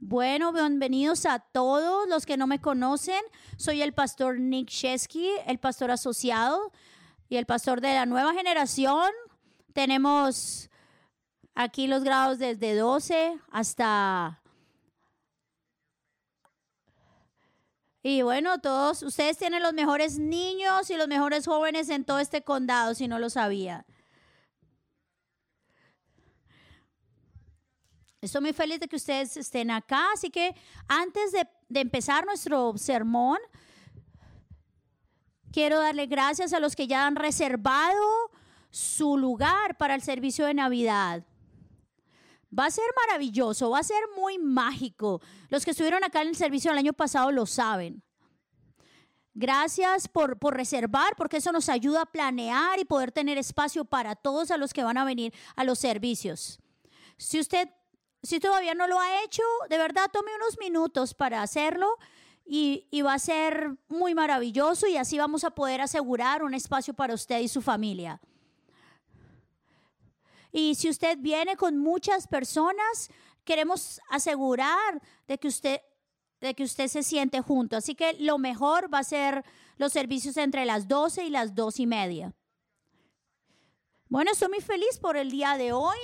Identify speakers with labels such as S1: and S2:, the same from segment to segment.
S1: Bueno, bienvenidos a todos los que no me conocen. Soy el pastor Nick Shesky, el pastor asociado y el pastor de la nueva generación. Tenemos aquí los grados desde 12 hasta... Y bueno, todos, ustedes tienen los mejores niños y los mejores jóvenes en todo este condado, si no lo sabía. Estoy muy feliz de que ustedes estén acá, así que antes de, empezar nuestro sermón, quiero darle gracias a los que ya han reservado su lugar para el servicio de Navidad. Va a ser maravilloso, va a ser muy mágico. Los que estuvieron acá en el servicio el año pasado lo saben. Gracias por, por, reservar, porque eso nos ayuda a planear y poder tener espacio para todos a los que van a venir a los servicios. Si usted si todavía no lo ha hecho, de verdad tome unos minutos para hacerlo y, va a ser muy maravilloso y así vamos a poder asegurar un espacio para usted y su familia. Y si usted viene con muchas personas, queremos asegurar de que usted de que usted se siente junto. Así que lo mejor va a ser los servicios entre las 12 y las 2 y media. Bueno, estoy muy feliz por el día de hoy.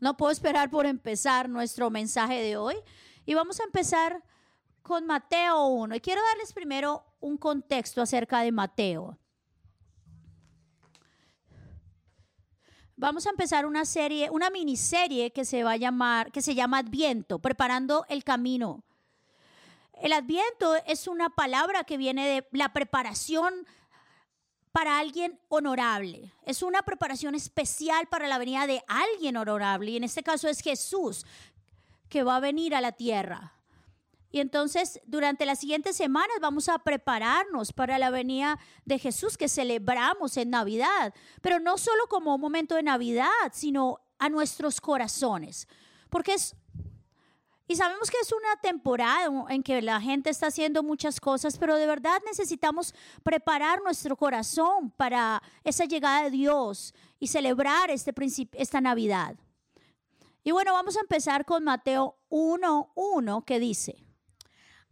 S1: No puedo esperar por empezar nuestro mensaje de hoy. Y vamos a empezar con Mateo 1. Y quiero darles primero un contexto acerca de Mateo. Vamos a empezar una serie, una miniserie que se va a llamar, que se llama Adviento, preparando el camino. El Adviento es una palabra que viene de la preparación para alguien honorable. Es una preparación especial para la venida de alguien honorable. Y en este caso es Jesús que va a venir a la tierra. Y entonces durante las siguientes semanas vamos a prepararnos para la venida de Jesús que celebramos en Navidad. Pero no solo como un momento de Navidad, sino a nuestros corazones. Porque es y sabemos que es una temporada en que la gente está haciendo muchas cosas, pero de verdad necesitamos preparar nuestro corazón para esa llegada de Dios y celebrar este esta Navidad. Y bueno, vamos a empezar con Mateo 1.1 que dice.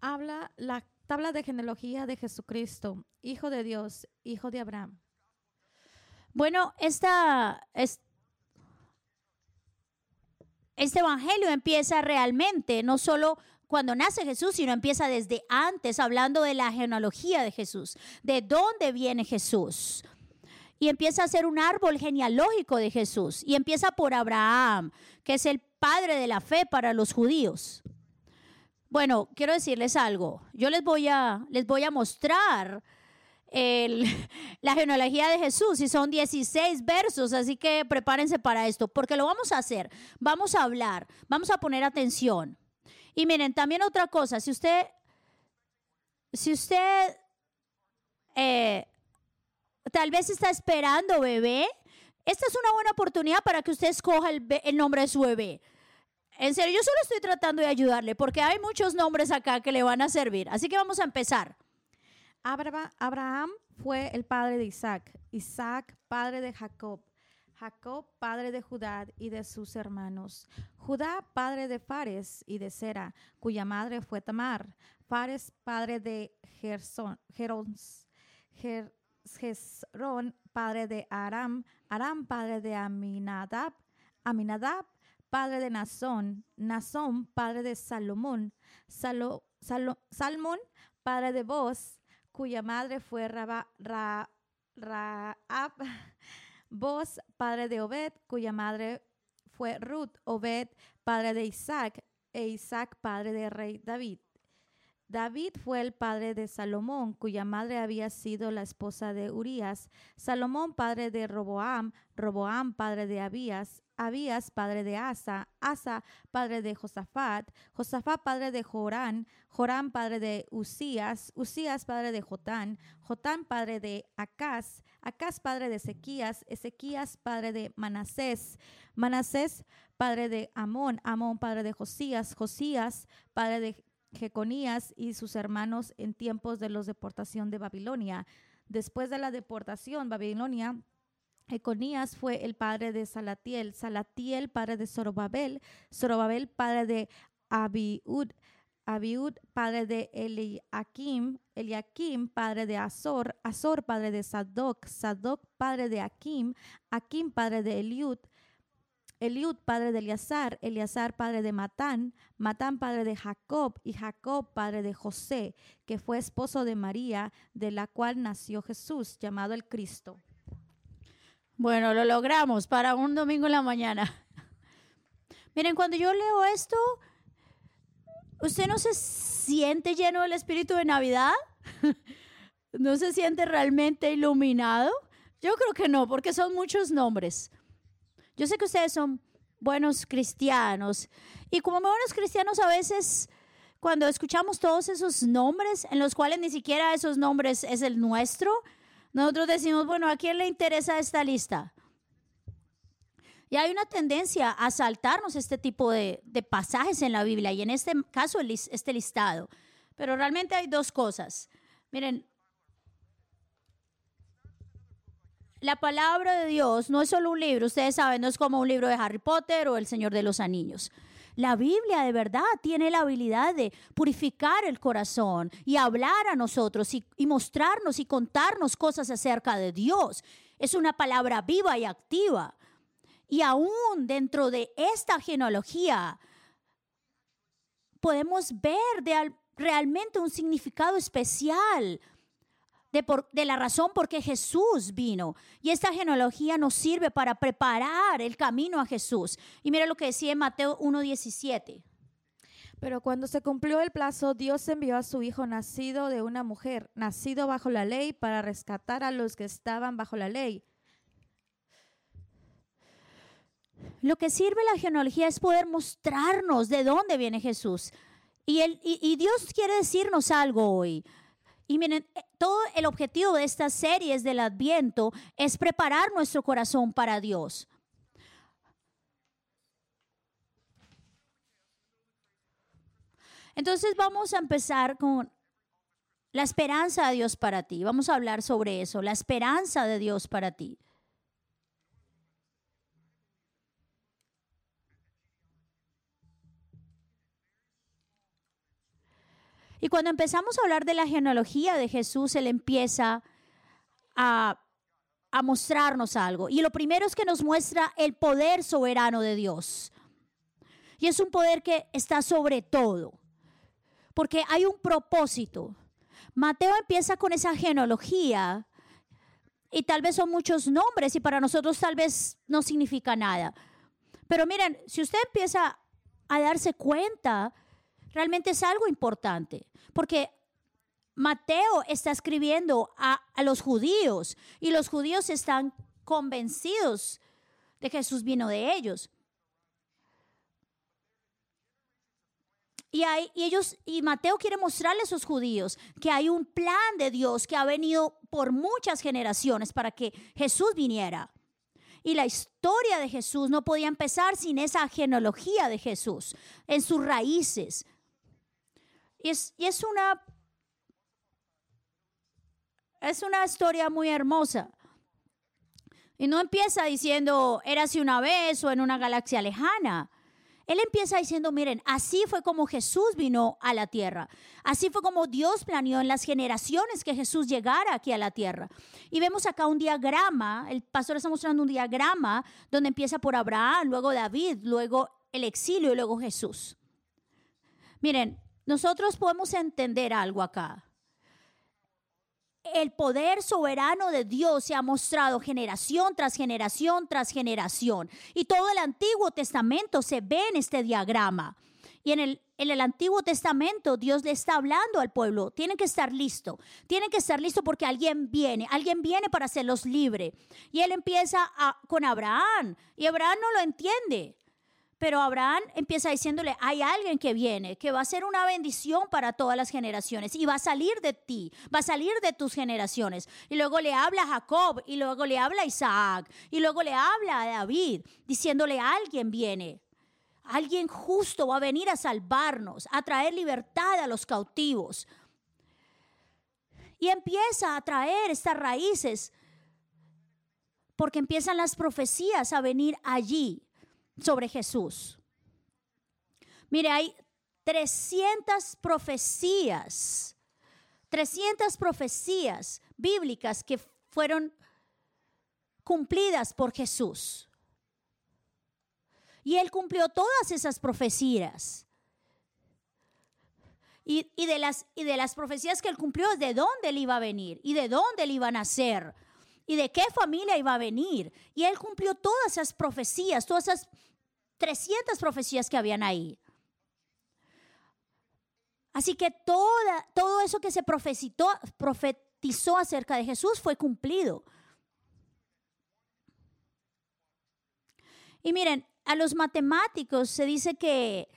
S2: Habla la tabla de genealogía de Jesucristo, Hijo de Dios, Hijo de Abraham.
S1: Bueno, esta, esta este evangelio empieza realmente, no solo cuando nace Jesús, sino empieza desde antes, hablando de la genealogía de Jesús, de dónde viene Jesús. Y empieza a ser un árbol genealógico de Jesús. Y empieza por Abraham, que es el padre de la fe para los judíos. Bueno, quiero decirles algo. Yo les voy a, les voy a mostrar el, la genealogía de Jesús y son 16 versos, así que prepárense para esto, porque lo vamos a hacer, vamos a hablar, vamos a poner atención. Y miren, también otra cosa, si usted, si usted eh, tal vez está esperando bebé, esta es una buena oportunidad para que usted escoja el, el nombre de su bebé. En serio, yo solo estoy tratando de ayudarle porque hay muchos nombres acá que le van a servir. Así que vamos a empezar.
S2: Abraham fue el padre de Isaac, Isaac padre de Jacob, Jacob padre de Judá y de sus hermanos, Judá padre de Fares y de Sera, cuya madre fue Tamar, Fares padre de Gerson, Gerón padre de Aram, Aram padre de Aminadab, Aminadab padre de Nazón, Nazón padre de Salomón, Salmón padre de Boz, cuya madre fue Raab, Boz, padre de Obed, cuya madre fue Ruth, Obed, padre de Isaac, e Isaac, padre de rey David. David fue el padre de Salomón, cuya madre había sido la esposa de Urías. Salomón, padre de Roboam, Roboam, padre de Abías, Abías, padre de Asa, Asa, padre de Josafat, Josafat, padre de Jorán, Jorán, padre de Usías, Usías, padre de Jotán, Jotán, padre de Acaz, Acaz, padre de Ezequías, Ezequías, padre de Manasés, Manasés, padre de Amón, Amón, padre de Josías, Josías, padre de Jeconías y sus hermanos en tiempos de la deportación de Babilonia. Después de la deportación, Babilonia Econías fue el padre de Salatiel, Salatiel padre de Zorobabel, Zorobabel padre de Abiud, Abiud, padre de Eliakim, Eliakim, padre de Azor, Azor, padre de Sadoc, Sadoc, padre de Akim, Akim, padre de Eliud, Eliud, padre de Eleazar, Eleazar, padre de Matán, Matán, padre de Jacob, y Jacob, padre de José, que fue esposo de María, de la cual nació Jesús, llamado el Cristo.
S1: Bueno, lo logramos para un domingo en la mañana. Miren, cuando yo leo esto, ¿usted no se siente lleno del espíritu de Navidad? ¿No se siente realmente iluminado? Yo creo que no, porque son muchos nombres. Yo sé que ustedes son buenos cristianos y como buenos cristianos a veces cuando escuchamos todos esos nombres en los cuales ni siquiera esos nombres es el nuestro, nosotros decimos, bueno, ¿a quién le interesa esta lista? Y hay una tendencia a saltarnos este tipo de, pasajes en la Biblia y en este caso este listado. Pero realmente hay dos cosas. Miren, la palabra de Dios no es solo un libro, ustedes saben, no es como un libro de Harry Potter o El Señor de los Anillos. La Biblia de verdad tiene la habilidad de purificar el corazón y hablar a nosotros y, y, mostrarnos y contarnos cosas acerca de Dios. Es una palabra viva y activa. Y aún dentro de esta genealogía podemos ver de, realmente un significado especial de, la razón por qué Jesús vino. Y esta genealogía nos sirve para preparar el camino a Jesús. Y mira lo que decía en Mateo 1.17.
S2: Pero cuando se cumplió el plazo, Dios envió a su Hijo nacido de una mujer, nacido bajo la ley, para rescatar a los que estaban bajo la ley.
S1: Lo que sirve la genealogía es poder mostrarnos de dónde viene Jesús. Y, el, y Dios quiere decirnos algo hoy. Y miren, eh, todo el objetivo de estas series del Adviento es preparar nuestro corazón para Dios. Entonces vamos a empezar con la esperanza de Dios para ti. Vamos a hablar sobre eso, la esperanza de Dios para ti. Y cuando empezamos a hablar de la genealogía de Jesús, Él empieza a, a mostrarnos algo. Y lo primero es que nos muestra el poder soberano de Dios. Y es un poder que está sobre todo. Porque hay un propósito. Mateo empieza con esa genealogía y tal vez son muchos nombres y para nosotros tal vez no significa nada. Pero miren, si usted empieza a darse cuenta, realmente es algo importante, porque Mateo está escribiendo a, los judíos y los judíos están convencidos de que Jesús vino de ellos. Y, hay, y, ellos, y Mateo quiere mostrarle a esos judíos que hay un plan de Dios que ha venido por muchas generaciones para que Jesús viniera. Y la historia de Jesús no podía empezar sin esa genealogía de Jesús, en sus raíces, y es, es una es una historia muy hermosa. Y no empieza diciendo, era así una vez o en una galaxia lejana. Él empieza diciendo, miren, así fue como Jesús vino a la tierra. Así fue como Dios planeó en las generaciones que Jesús llegara aquí a la tierra. Y vemos acá un diagrama, el pastor está mostrando un diagrama donde empieza por Abraham, luego David, luego el exilio y luego Jesús. Miren, nosotros podemos entender algo acá. El poder soberano de Dios se ha mostrado generación tras generación tras generación. Y todo el Antiguo Testamento se ve en este diagrama. Y en el, Antiguo Testamento Dios le está hablando al pueblo. Tienen que estar listo. Tienen que estar listo porque alguien viene. Alguien viene para hacerlos libres. Y él empieza con Abraham. Y Abraham no lo entiende. Pero Abraham empieza diciéndole, hay alguien que viene, que va a ser una bendición para todas las generaciones y va a salir de ti, va a salir de tus generaciones. Y luego le habla a Jacob y luego le habla a Isaac y luego le habla a David diciéndole, alguien viene. Alguien justo va a venir a salvarnos, a traer libertad a los cautivos. Y empieza a traer estas raíces porque empiezan las profecías a venir allí sobre Jesús. Mire, hay 300 profecías, 300 profecías bíblicas que fueron cumplidas por Jesús. Y él cumplió todas esas profecías. Y, de las, y de las profecías que él cumplió, de dónde él iba a venir y de dónde él iba a nacer y de qué familia iba a venir. Y él cumplió todas esas profecías, todas esas 300 profecías que habían ahí. Así que toda, todo eso que se profetizó acerca de Jesús fue cumplido. Y miren, a los matemáticos se dice que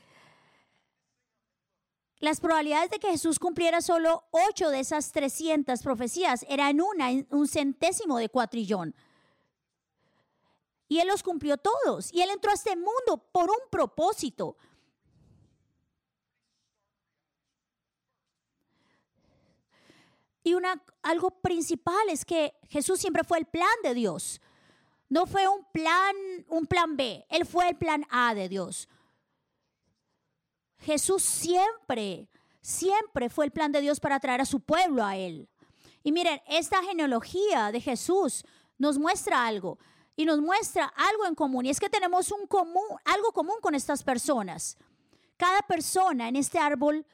S1: las probabilidades de que Jesús cumpliera solo ocho de esas 300 profecías eran una, un centésimo de cuatrillón. Y Él los cumplió todos. Y Él entró a este mundo por un propósito. Y una, algo principal es que Jesús siempre fue el plan de Dios. No fue un plan, un plan B. Él fue el plan A de Dios. Jesús siempre, siempre fue el plan de Dios para traer a su pueblo a Él. Y miren, esta genealogía de Jesús nos muestra algo y nos muestra algo en común. Y es que tenemos un común, algo común con estas personas. Cada persona en este árbol,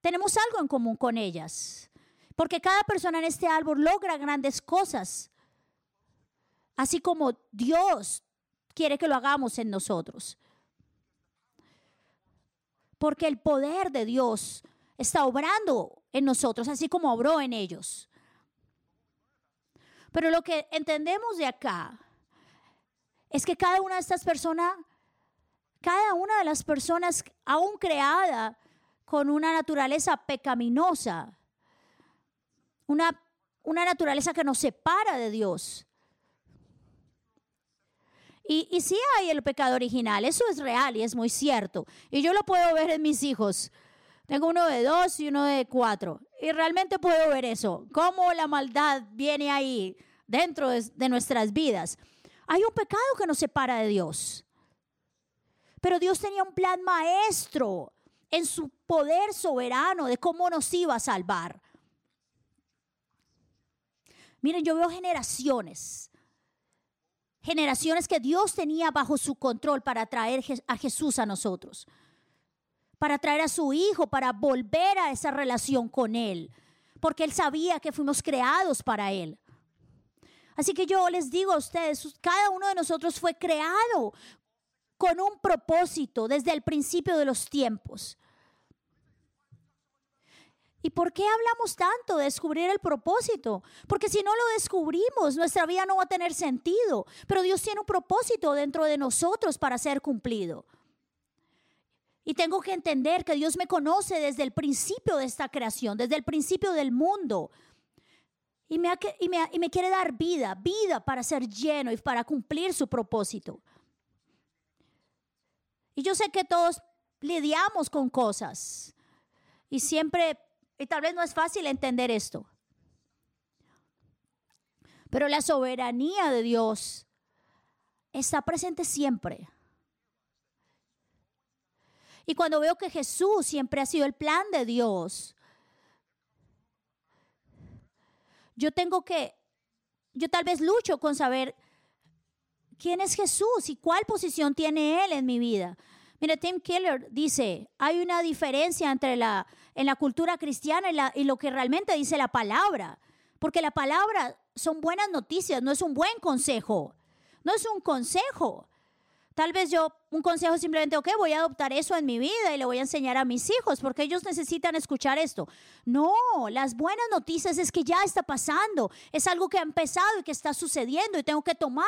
S1: tenemos algo en común con ellas. Porque cada persona en este árbol logra grandes cosas. Así como Dios quiere que lo hagamos en nosotros porque el poder de Dios está obrando en nosotros, así como obró en ellos. Pero lo que entendemos de acá es que cada una de estas personas, cada una de las personas aún creada con una naturaleza pecaminosa, una, una naturaleza que nos separa de Dios, y, y sí hay el pecado original, eso es real y es muy cierto. Y yo lo puedo ver en mis hijos. Tengo uno de dos y uno de cuatro. Y realmente puedo ver eso, cómo la maldad viene ahí dentro de, de nuestras vidas. Hay un pecado que nos separa de Dios. Pero Dios tenía un plan maestro en su poder soberano de cómo nos iba a salvar. Miren, yo veo generaciones generaciones que Dios tenía bajo su control para traer a Jesús a nosotros, para traer a su Hijo, para volver a esa relación con Él, porque Él sabía que fuimos creados para Él. Así que yo les digo a ustedes, cada uno de nosotros fue creado con un propósito desde el principio de los tiempos. ¿Y por qué hablamos tanto de descubrir el propósito? Porque si no lo descubrimos, nuestra vida no va a tener sentido. Pero Dios tiene un propósito dentro de nosotros para ser cumplido. Y tengo que entender que Dios me conoce desde el principio de esta creación, desde el principio del mundo. Y me, y me, y me quiere dar vida, vida para ser lleno y para cumplir su propósito. Y yo sé que todos lidiamos con cosas. Y siempre y tal vez no es fácil entender esto. Pero la soberanía de Dios está presente siempre. Y cuando veo que Jesús siempre ha sido el plan de Dios, yo tengo que, yo tal vez lucho con saber quién es Jesús y cuál posición tiene Él en mi vida. Mira, Tim Keller dice, hay una diferencia entre la, en la cultura cristiana y, y lo que realmente dice la palabra. Porque la palabra son buenas noticias, no es un buen consejo. No es un consejo. Tal vez yo, un consejo simplemente, ok, voy a adoptar eso en mi vida y le voy a enseñar a mis hijos porque ellos necesitan escuchar esto. No, las buenas noticias es que ya está pasando, es algo que ha empezado y que está sucediendo y tengo que tomar,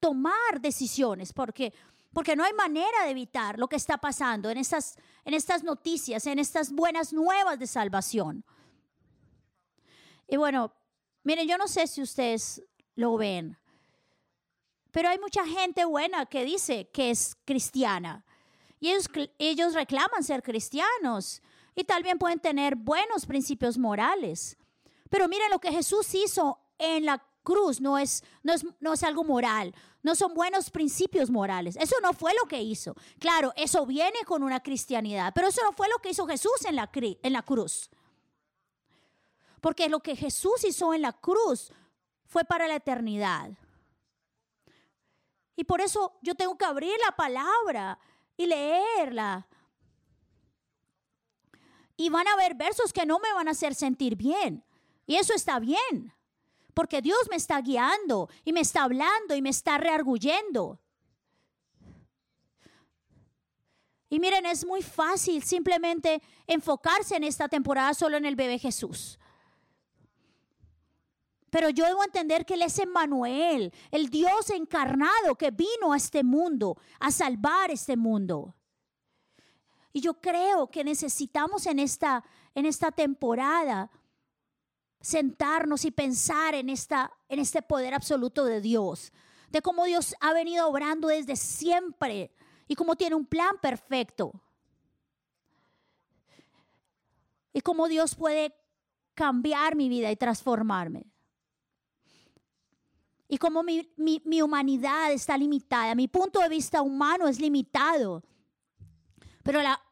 S1: tomar decisiones porque porque no hay manera de evitar lo que está pasando en estas, en estas noticias, en estas buenas nuevas de salvación. Y bueno, miren, yo no sé si ustedes lo ven, pero hay mucha gente buena que dice que es cristiana. Y ellos, ellos reclaman ser cristianos y tal pueden tener buenos principios morales. Pero miren lo que Jesús hizo en la cruz no es, no es, no es algo moral, no son buenos principios morales. Eso no fue lo que hizo. Claro, eso viene con una cristianidad, pero eso no fue lo que hizo Jesús en la, en la cruz. Porque lo que Jesús hizo en la cruz fue para la eternidad. Y por eso yo tengo que abrir la palabra y leerla. Y van a haber versos que no me van a hacer sentir bien. Y eso está bien. Porque Dios me está guiando y me está hablando y me está rearguyendo. Y miren, es muy fácil simplemente enfocarse en esta temporada solo en el bebé Jesús. Pero yo debo entender que Él es Emmanuel, el Dios encarnado que vino a este mundo a salvar este mundo. Y yo creo que necesitamos en esta, en esta temporada sentarnos y pensar en, esta, en este poder absoluto de Dios, de cómo Dios ha venido obrando desde siempre y cómo tiene un plan perfecto. Y cómo Dios puede cambiar mi vida y transformarme. Y cómo mi, mi humanidad está limitada, mi punto de vista humano es limitado. Pero, la,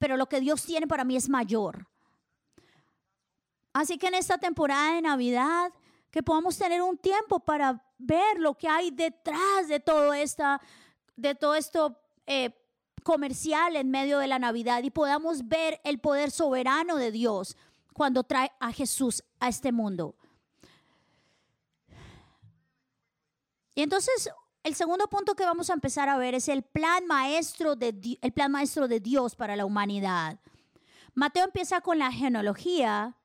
S1: pero lo que Dios tiene para mí es mayor. Así que en esta temporada de Navidad, que podamos tener un tiempo para ver lo que hay detrás de todo, esta, de todo esto eh, comercial en medio de la Navidad y podamos ver el poder soberano de Dios cuando trae a Jesús a este mundo. Y entonces el segundo punto que vamos a empezar a ver es el plan maestro de, el plan maestro de Dios para la humanidad. Mateo empieza con la genealogía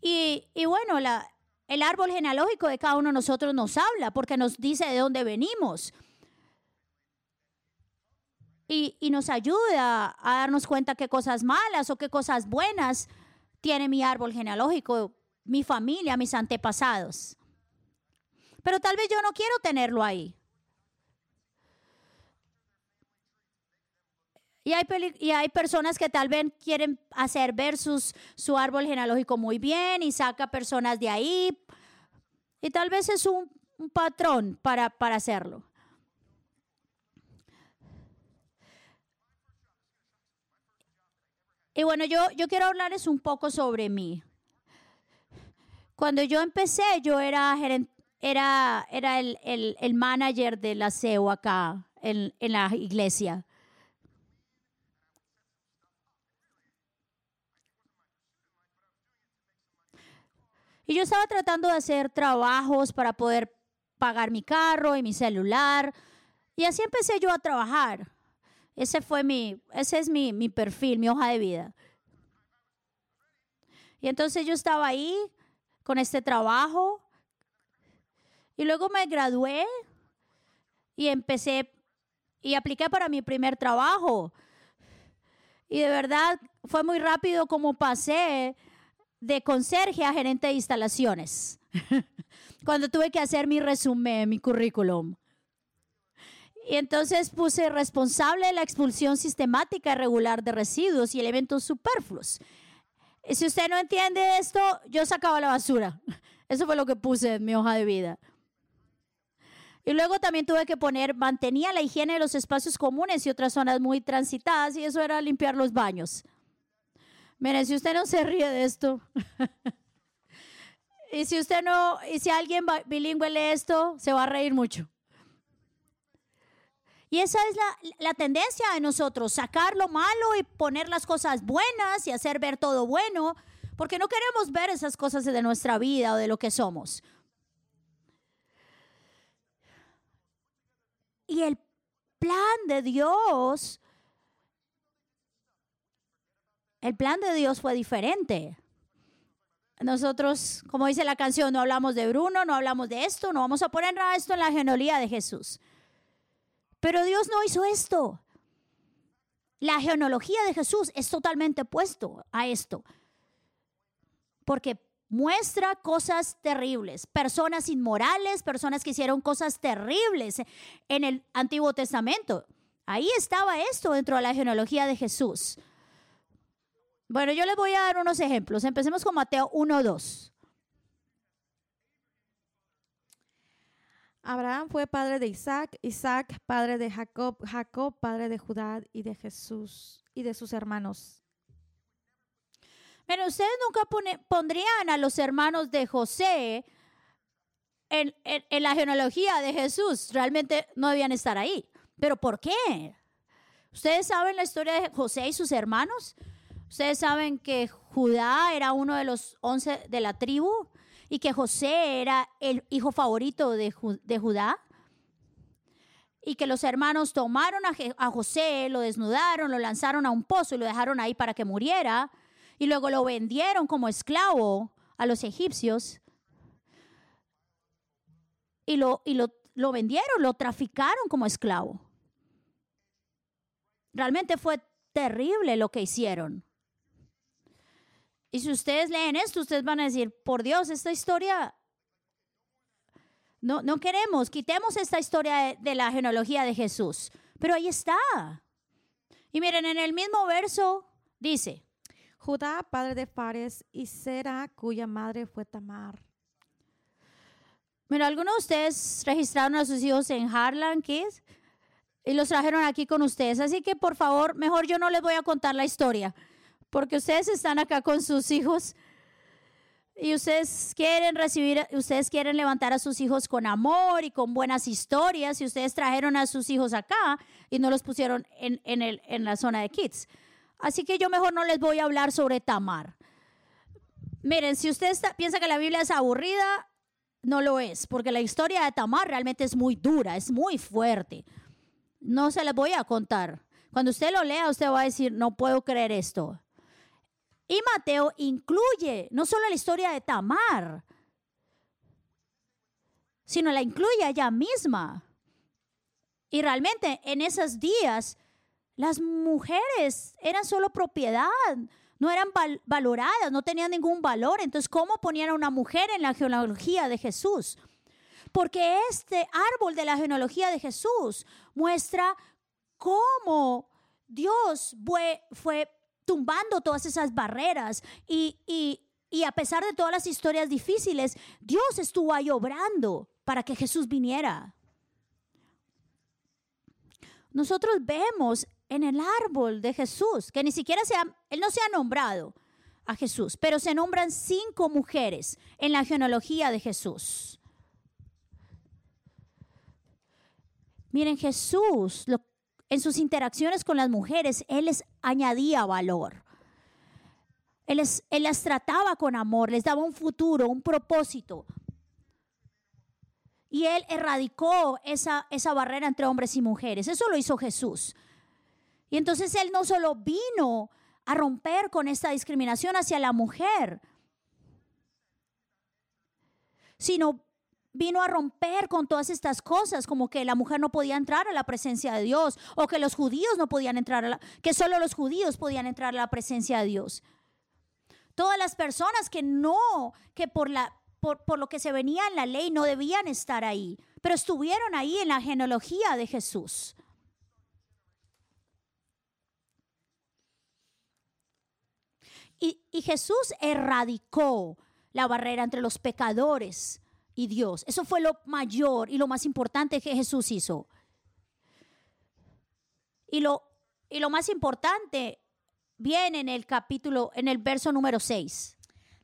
S1: Y, bueno, la, el árbol genealógico de cada uno de nosotros nos habla porque nos dice de dónde venimos. Y, y, nos ayuda a darnos cuenta qué cosas malas o qué cosas buenas tiene mi árbol genealógico, mi familia, mis antepasados. Pero tal vez yo no quiero tenerlo ahí. Y hay, y hay personas que tal vez quieren hacer ver su árbol genealógico muy bien y saca personas de ahí. Y tal vez es un, patrón para, para hacerlo. Y bueno, yo, yo quiero hablarles un poco sobre mí. Cuando yo empecé, yo era, era, era el, el, manager del aseo acá en, en la iglesia. Y yo estaba tratando de hacer trabajos para poder pagar mi carro y mi celular. Y así empecé yo a trabajar. Ese fue mi, ese es mi, mi perfil, mi hoja de vida. Y entonces yo estaba ahí con este trabajo. Y luego me gradué y empecé y apliqué para mi primer trabajo. Y de verdad fue muy rápido como pasé de conserje a gerente de instalaciones. Cuando tuve que hacer mi resumen, mi currículum. Y entonces puse responsable de la expulsión sistemática y regular de residuos y elementos superfluos. Si usted no entiende esto, yo sacaba la basura. Eso fue lo que puse en mi hoja de vida. Y luego también tuve que poner, mantenía la higiene de los espacios comunes y otras zonas muy transitadas, y eso era limpiar los baños. Miren, si usted no se ríe de esto, y si usted no, y si alguien bilingüe lee esto, se va a reír mucho. Y esa es la, la, tendencia de nosotros, sacar lo malo y poner las cosas buenas y hacer ver todo bueno, porque no queremos ver esas cosas de nuestra vida o de lo que somos. Y el plan de Dios el plan de Dios fue diferente. Nosotros, como dice la canción, no hablamos de Bruno, no hablamos de esto, no vamos a poner nada de esto en la genealogía de Jesús. Pero Dios no hizo esto. La genealogía de Jesús es totalmente opuesto a esto. Porque muestra cosas terribles, personas inmorales, personas que hicieron cosas terribles en el Antiguo Testamento. Ahí estaba esto dentro de la genealogía de Jesús. Bueno, yo les voy a dar unos ejemplos. Empecemos con Mateo 1,
S2: Abraham fue padre de Isaac, Isaac padre de Jacob, Jacob padre de Judá y de Jesús y de sus hermanos.
S1: Pero ustedes nunca pondrían a los hermanos de José en, en- en la genealogía de Jesús. Realmente no debían estar ahí. ¿Pero por qué? ¿Ustedes saben la historia de José y sus hermanos? Ustedes saben que Judá era uno de los once de la tribu y que José era el hijo favorito de, de Judá. Y que los hermanos tomaron a José, lo desnudaron, lo lanzaron a un pozo y lo dejaron ahí para que muriera. Y luego lo vendieron como esclavo a los egipcios. Y lo, y lo, lo vendieron, lo traficaron como esclavo. Realmente fue terrible lo que hicieron. Y si ustedes leen esto, ustedes van a decir, por Dios, esta historia, no, no queremos, quitemos esta historia de, de la genealogía de Jesús. Pero ahí está. Y miren, en el mismo verso dice,
S2: Judá padre de Fares y Sera cuya madre fue Tamar.
S1: Mira, algunos de ustedes registraron a sus hijos en Harlan Kids y los trajeron aquí con ustedes. Así que por favor, mejor yo no les voy a contar la historia, porque ustedes están acá con sus hijos y ustedes quieren recibir, ustedes quieren levantar a sus hijos con amor y con buenas historias y ustedes trajeron a sus hijos acá y no los pusieron en, en el, en la zona de kids. Así que yo mejor no les voy a hablar sobre Tamar. Miren, si usted está- piensa que la Biblia es aburrida, no lo es, porque la historia de Tamar realmente es muy dura, es muy fuerte. No se les voy a contar. Cuando usted lo lea, usted va a decir, no puedo creer esto. Y Mateo incluye no solo la historia de Tamar, sino la incluye ella misma. Y realmente en esos días las mujeres eran solo propiedad, no eran val- valoradas, no tenían ningún valor. Entonces, ¿cómo ponían a una mujer en la genealogía de Jesús? Porque este árbol de la genealogía de Jesús muestra cómo Dios fue tumbando todas esas barreras y, y- y a pesar de todas las historias difíciles, Dios estuvo ahí obrando para que Jesús viniera. Nosotros vemos en el árbol de Jesús, que ni siquiera se él no se ha nombrado a Jesús, pero se nombran cinco mujeres en la genealogía de Jesús. Miren, Jesús, lo- en sus interacciones con las mujeres, Él les añadía valor. Él, les- él las trataba con amor, les daba un futuro, un propósito. Y Él erradicó esa, esa barrera entre hombres y mujeres. Eso lo hizo Jesús. Y entonces Él no solo vino a romper con esta discriminación hacia la mujer, sino vino a romper con todas estas cosas, como que la mujer no podía entrar a la presencia de Dios, o que los judíos no podían entrar, a la, que solo los judíos podían entrar a la presencia de Dios. Todas las personas que no, que por, la, por, por lo que se venía en la ley no debían estar ahí, pero estuvieron ahí en la genealogía de Jesús. Y, y Jesús erradicó la barrera entre los pecadores y Dios. Eso fue lo mayor y lo más importante que Jesús hizo. Y lo, y lo más importante viene en el capítulo, en el verso número 6.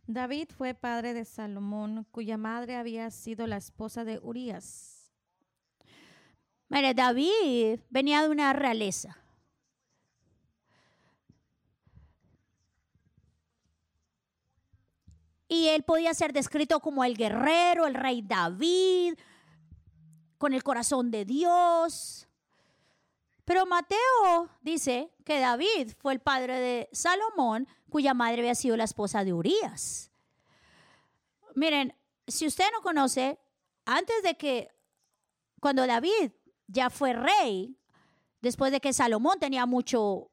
S2: David fue padre de Salomón, cuya madre había sido la esposa de Urías.
S1: Mire, David venía de una realeza. Y él podía ser descrito como el guerrero, el rey David, con el corazón de Dios. Pero Mateo dice que David fue el padre de Salomón, cuya madre había sido la esposa de Urías. Miren, si usted no conoce, antes de que, cuando David ya fue rey, después de que Salomón tenía mucho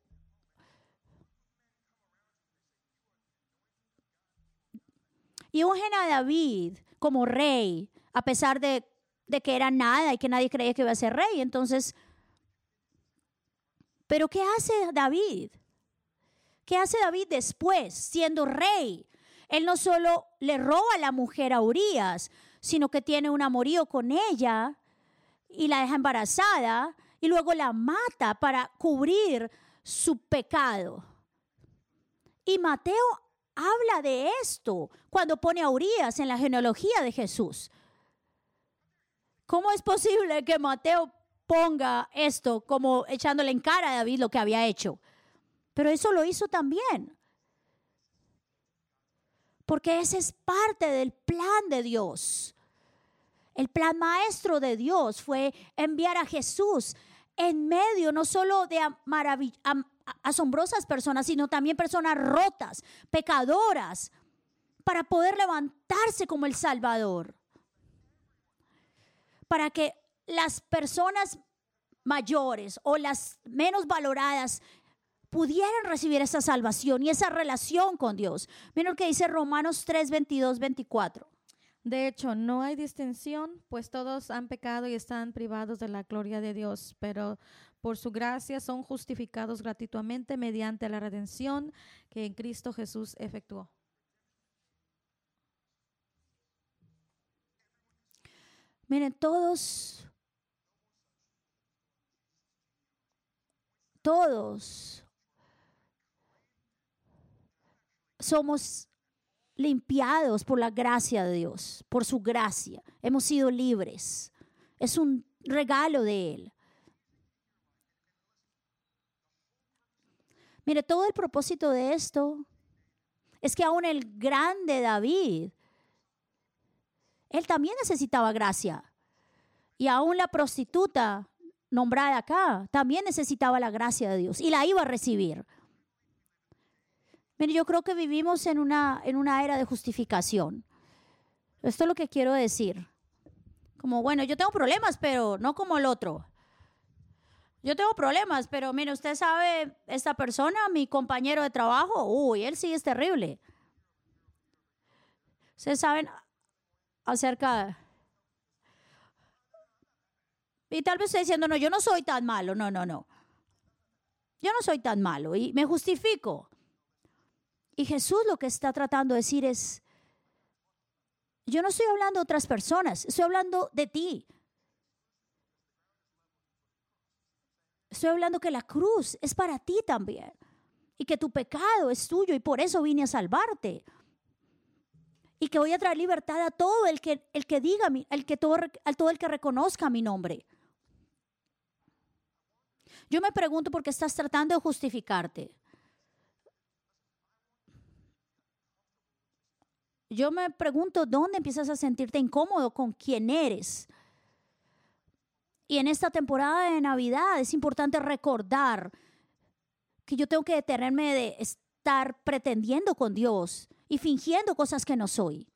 S1: y ungen a David como rey, a pesar de, de, que era nada y que nadie creía que iba a ser rey. Entonces, ¿pero qué hace David? ¿Qué hace David después, siendo rey? Él no solo le roba la mujer a Urias, sino que tiene un amorío con ella y la deja embarazada y luego la mata para cubrir su pecado. Y Mateo habla de esto cuando pone a Urias en la genealogía de Jesús. ¿Cómo es posible que Mateo ponga esto como echándole en cara a David lo que había hecho? Pero eso lo hizo también. Porque ese es parte del plan de Dios. El plan maestro de Dios fue enviar a Jesús en medio no solo de asombrosas personas, sino también personas rotas, pecadoras, para poder levantarse como el Salvador. Para que las personas mayores o las menos valoradas pudieran recibir esa salvación y esa relación con Dios. Miren lo que dice Romanos 3, 22, 24.
S2: De hecho, no hay distinción, pues todos han pecado y están privados de la gloria de Dios, pero por su gracia son justificados gratuitamente mediante la redención que en Cristo Jesús efectuó.
S1: Miren, todos, todos somos limpiados por la gracia de Dios, por su gracia. Hemos sido libres. Es un regalo de Él. Mire, todo el propósito de esto es que aún el grande David, él también necesitaba gracia. Y aún la prostituta nombrada acá también necesitaba la gracia de Dios y la iba a recibir. Mire, yo creo que vivimos en una, en una era de justificación. Esto es lo que quiero decir. Como, bueno, yo tengo problemas, pero no como el otro. Yo tengo problemas, pero mire, usted sabe, esta persona, mi compañero de trabajo, uy, él sí es terrible. Ustedes saben acerca... Y tal vez esté diciendo, no, yo no soy tan malo, no, no, no. Yo no soy tan malo y me justifico. Y Jesús lo que está tratando de decir es, yo no estoy hablando de otras personas, estoy hablando de ti. Estoy hablando que la cruz es para ti también y que tu pecado es tuyo y por eso vine a salvarte. Y que voy a traer libertad a todo el que, el que diga, el que todo, a todo el que reconozca mi nombre. Yo me pregunto por qué estás tratando de justificarte. Yo me pregunto dónde empiezas a sentirte incómodo con quién eres. Y en esta temporada de Navidad es importante recordar que yo tengo que detenerme de estar pretendiendo con Dios y fingiendo cosas que no soy.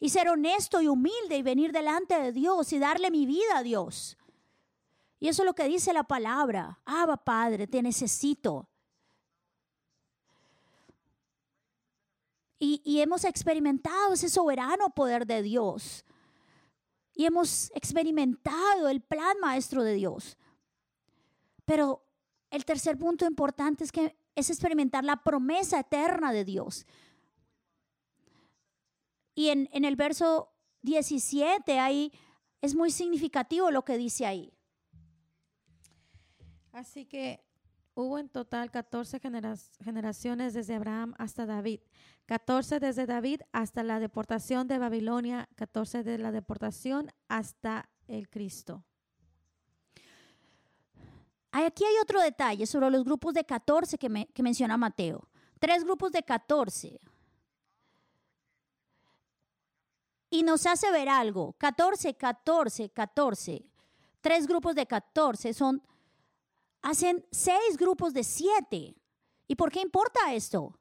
S1: Y ser honesto y humilde y venir delante de Dios y darle mi vida a Dios. Y eso es lo que dice la palabra. Abba Padre, te necesito. y, hemos experimentado ese soberano poder de Dios. Y hemos experimentado el plan maestro de Dios. Pero el tercer punto importante es que es experimentar la promesa eterna de Dios. Y en, en, el verso 17 ahí es muy significativo lo que dice ahí.
S2: Así que hubo en total 14 generaciones desde Abraham hasta David. 14 desde David hasta la deportación de Babilonia, 14 de la deportación hasta el Cristo.
S1: Aquí hay otro detalle sobre los grupos de 14 que, que menciona Mateo. Tres grupos de 14. Y nos hace ver algo. 14, 14, 14. Tres grupos de 14 son, hacen seis grupos de siete. ¿Y por qué importa esto?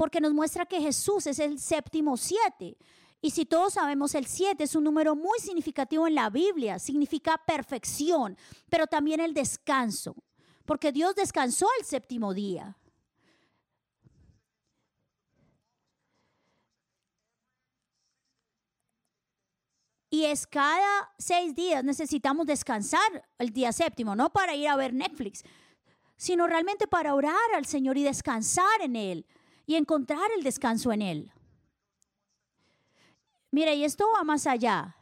S1: porque nos muestra que Jesús es el séptimo siete. Y si todos sabemos, el siete es un número muy significativo en la Biblia, significa perfección, pero también el descanso, porque Dios descansó el séptimo día. Y es cada seis días necesitamos descansar el día séptimo, no para ir a ver Netflix, sino realmente para orar al Señor y descansar en Él y encontrar el descanso en Él. Mire, y esto va más allá.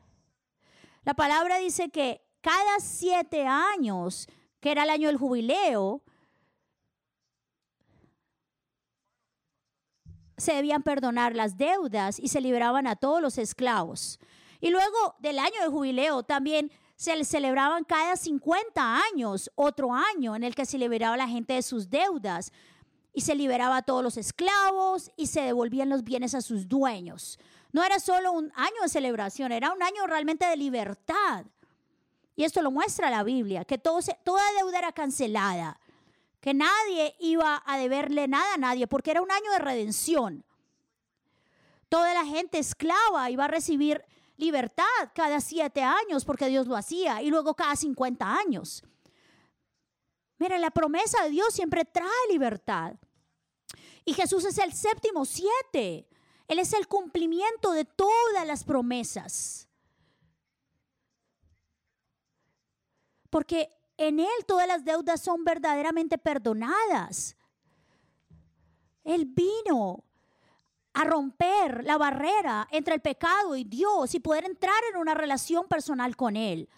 S1: La palabra dice que cada siete años, que era el año del jubileo, se debían perdonar las deudas y se liberaban a todos los esclavos. Y luego del año de jubileo también se celebraban cada 50 años otro año en el que se liberaba a la gente de sus deudas y se liberaba a todos los esclavos y se devolvían los bienes a sus dueños. No era solo un año de celebración, era un año realmente de libertad. Y esto lo muestra la Biblia, que toda deuda era cancelada, que nadie iba a deberle nada a nadie, porque era un año de redención. Toda la gente esclava iba a recibir libertad cada siete años, porque Dios lo hacía, y luego cada 50 años. Mira, la promesa de Dios siempre trae libertad. Y Jesús es el séptimo siete. Él es el cumplimiento de todas las promesas. Porque en Él todas las deudas son verdaderamente perdonadas. Él vino a romper la barrera entre el pecado y Dios y poder entrar en una relación personal con Él.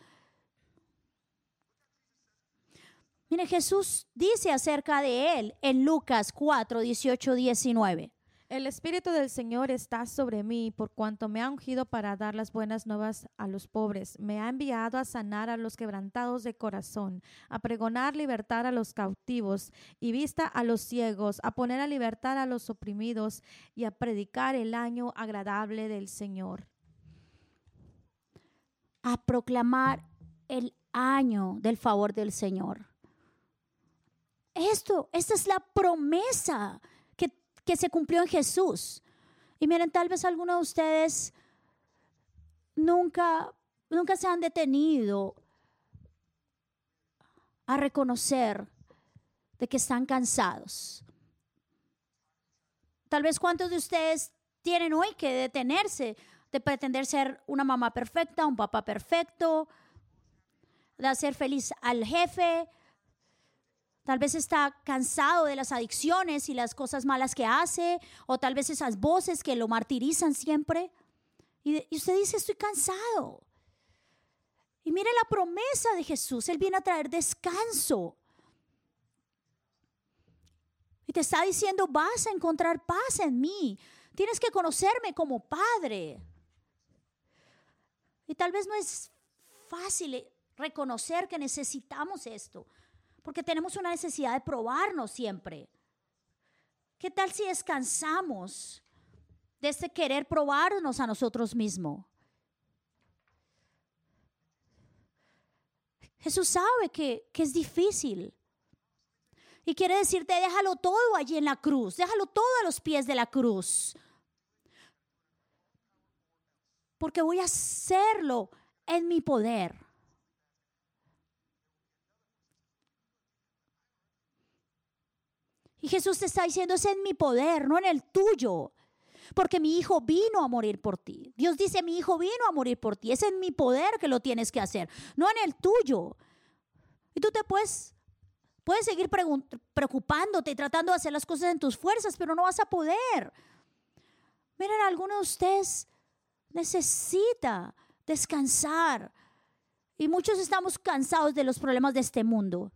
S1: Mire, Jesús dice acerca de Él en Lucas 4, 18, 19.
S2: El Espíritu del Señor está sobre mí por cuanto me ha ungido para dar las buenas nuevas a los pobres. Me ha enviado a sanar a los quebrantados de corazón, a pregonar libertad a los cautivos y vista a los ciegos, a poner a libertad a los oprimidos y a predicar el año agradable del Señor.
S1: A proclamar el año del favor del Señor. Esto, esta es la promesa que se cumplió en Jesús. Y miren, tal vez algunos de ustedes nunca, nunca se han detenido a reconocer de que están cansados. Tal vez cuántos de ustedes tienen hoy que detenerse de pretender ser una mamá perfecta, un papá perfecto, de hacer feliz al jefe, Tal vez está cansado de las adicciones y las cosas malas que hace, o tal vez esas voces que lo martirizan siempre. Y, usted dice, estoy cansado. Y mire la promesa de Jesús, Él viene a traer descanso. Y te está diciendo, vas a encontrar paz en mí. Tienes que conocerme como Padre. Y tal vez no es fácil reconocer que necesitamos esto porque tenemos una necesidad de probarnos siempre. ¿Qué tal si descansamos de este querer probarnos a nosotros mismos? Jesús sabe que, que es difícil. Y quiere decirte, déjalo todo allí en la cruz, déjalo todo a los pies de la cruz. Porque voy a hacerlo en mi poder. Y Jesús te está diciendo, es en mi poder, no en el tuyo. Porque mi hijo vino a morir por ti. Dios dice, mi hijo vino a morir por ti. Es en mi poder que lo tienes que hacer, no en el tuyo. Y tú te puedes, puedes seguir preocupándote y tratando de hacer las cosas en tus fuerzas, pero no vas a poder. Miren, algunos de ustedes necesita descansar. Y muchos estamos cansados de los problemas de este mundo.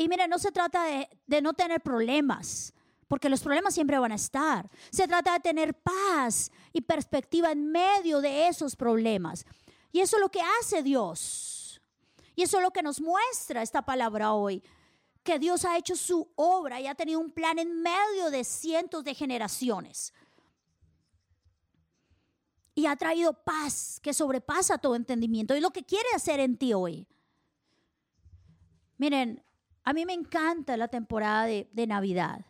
S1: Y mire, no se trata de, no tener problemas, porque los problemas siempre van a estar. Se trata de tener paz y perspectiva en medio de esos problemas. Y eso es lo que hace Dios. Y eso es lo que nos muestra esta palabra hoy. Que Dios ha hecho su obra y ha tenido un plan en medio de cientos de generaciones. Y ha traído paz que sobrepasa todo entendimiento. Y lo que quiere hacer en ti hoy. Miren, a mí me encanta la temporada de, Navidad.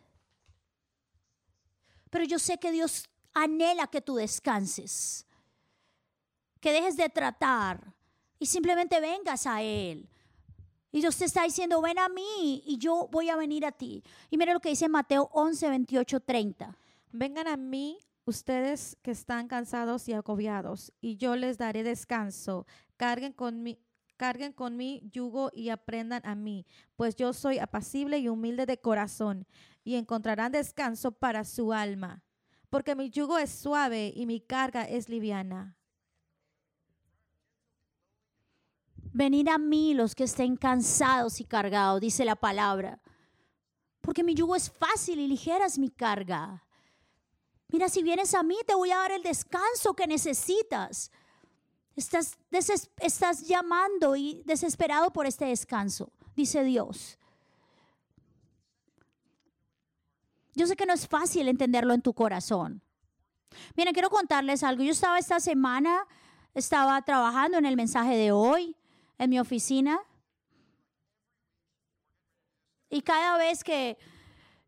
S1: Pero yo sé que Dios anhela que tú descanses, que dejes de tratar y simplemente vengas a Él. Y Dios te está diciendo, ven a mí y yo voy a venir a ti. Y mira lo que dice Mateo 11, 28, 30.
S2: Vengan a mí ustedes que están cansados y agobiados, y yo les daré descanso. Carguen con mi, carguen con mi yugo y aprendan a mí, pues yo soy apacible y humilde de corazón, y encontrarán descanso para su alma, porque mi yugo es suave y mi carga es liviana.
S1: Venid a mí los que estén cansados y cargados, dice la palabra, porque mi yugo es fácil y ligera es mi carga. Mira, si vienes a mí, te voy a dar el descanso que necesitas. Estás, estás llamando y desesperado por este descanso, dice Dios. Yo sé que no es fácil entenderlo en tu corazón. Miren, quiero contarles algo. Yo estaba esta semana, estaba trabajando en el mensaje de hoy en mi oficina. Y cada vez que,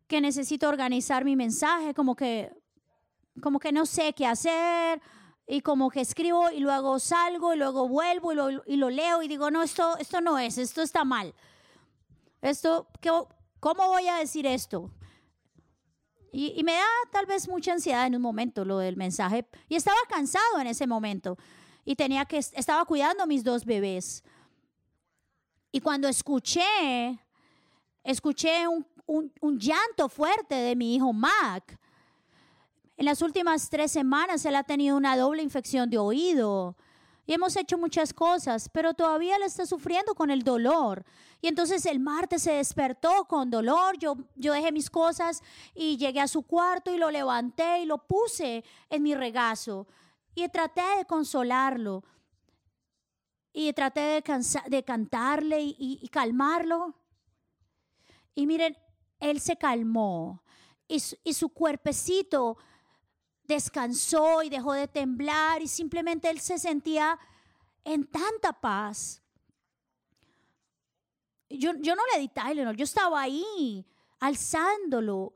S1: que necesito organizar mi mensaje, como que como que no sé qué hacer y como que escribo y luego salgo y luego vuelvo y lo, y lo leo y digo, no, esto, esto no es, esto está mal. Esto, ¿qué, ¿cómo voy a decir esto? Y, me da tal vez mucha ansiedad en un momento lo del mensaje. Y estaba cansado en ese momento. Y tenía que, estaba cuidando a mis dos bebés. Y cuando escuché, escuché un, un llanto fuerte de mi hijo Mac. En las últimas tres semanas él ha tenido una doble infección de oído. Y hemos hecho muchas cosas, pero todavía él está sufriendo con el dolor. Y entonces el martes se despertó con dolor. Yo, yo dejé mis cosas y llegué a su cuarto y lo levanté y lo puse en mi regazo. Y traté de consolarlo. Y traté de, cantarle y, calmarlo. Y miren, él se calmó. Y y su cuerpecito descansó y dejó de temblar y simplemente él se sentía en tanta paz. Yo, yo no le di Tylenol, yo estaba ahí alzándolo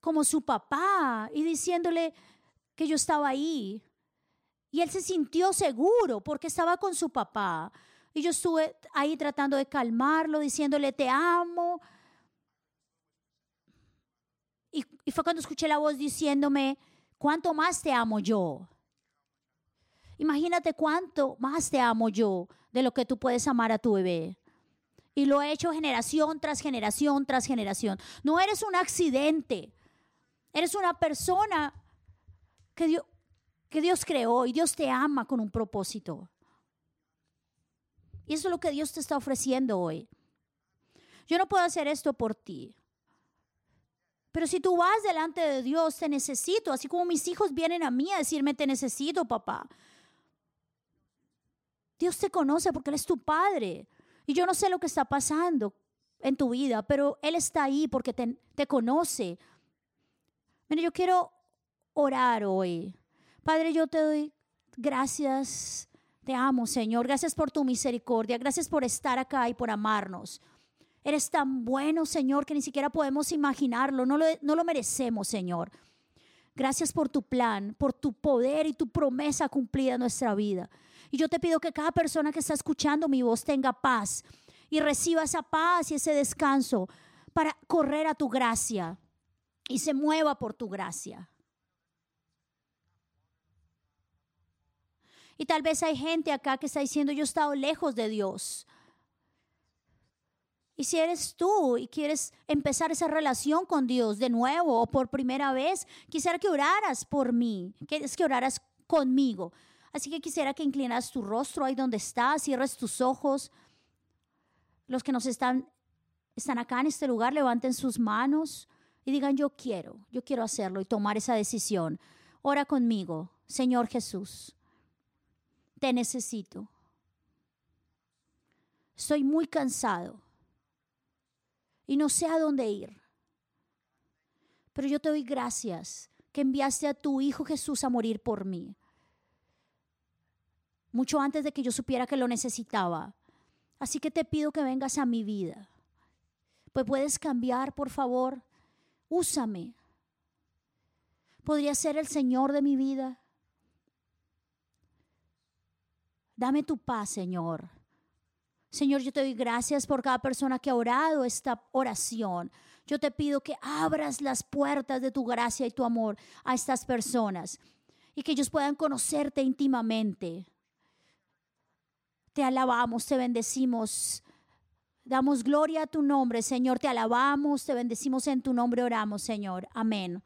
S1: como su papá y diciéndole que yo estaba ahí. Y él se sintió seguro porque estaba con su papá. Y yo estuve ahí tratando de calmarlo, diciéndole, te amo. Y, y fue cuando escuché la voz diciéndome, ¿Cuánto más te amo yo? Imagínate cuánto más te amo yo de lo que tú puedes amar a tu bebé. Y lo he hecho generación tras generación tras generación. No eres un accidente. Eres una persona que Dios, que Dios creó y Dios te ama con un propósito. Y eso es lo que Dios te está ofreciendo hoy. Yo no puedo hacer esto por ti. Pero si tú vas delante de Dios, te necesito, así como mis hijos vienen a mí a decirme, te necesito, papá. Dios te conoce porque Él es tu Padre. Y yo no sé lo que está pasando en tu vida, pero Él está ahí porque te, conoce. Mira, yo quiero orar hoy. Padre, yo te doy gracias. Te amo, Señor. Gracias por tu misericordia. Gracias por estar acá y por amarnos. Eres tan bueno, Señor, que ni siquiera podemos imaginarlo. No lo, no lo merecemos, Señor. Gracias por tu plan, por tu poder y tu promesa cumplida en nuestra vida. Y yo te pido que cada persona que está escuchando mi voz tenga paz y reciba esa paz y ese descanso para correr a tu gracia y se mueva por tu gracia. Y tal vez hay gente acá que está diciendo, yo he estado lejos de Dios. Y si eres tú y quieres empezar esa relación con Dios de nuevo o por primera vez, quisiera que oraras por mí, que es que oraras conmigo. Así que quisiera que inclinas tu rostro ahí donde estás, cierres tus ojos. Los que nos están, están acá en este lugar, levanten sus manos y digan, yo quiero, yo quiero hacerlo y tomar esa decisión. Ora conmigo, Señor Jesús, te necesito. Estoy muy cansado y no sé a dónde ir. Pero yo te doy gracias que enviaste a tu Hijo Jesús a morir por mí. Mucho antes de que yo supiera que lo necesitaba. Así que te pido que vengas a mi vida. Pues puedes cambiar, por favor. Úsame. Podría ser el Señor de mi vida. Dame tu paz, Señor. Señor, yo te doy gracias por cada persona que ha orado esta oración. Yo te pido que abras las puertas de tu gracia y tu amor a estas personas y que ellos puedan conocerte íntimamente. Te alabamos, te bendecimos. Damos gloria a tu nombre, Señor. Te alabamos, te bendecimos en tu nombre, oramos, Señor. Amén.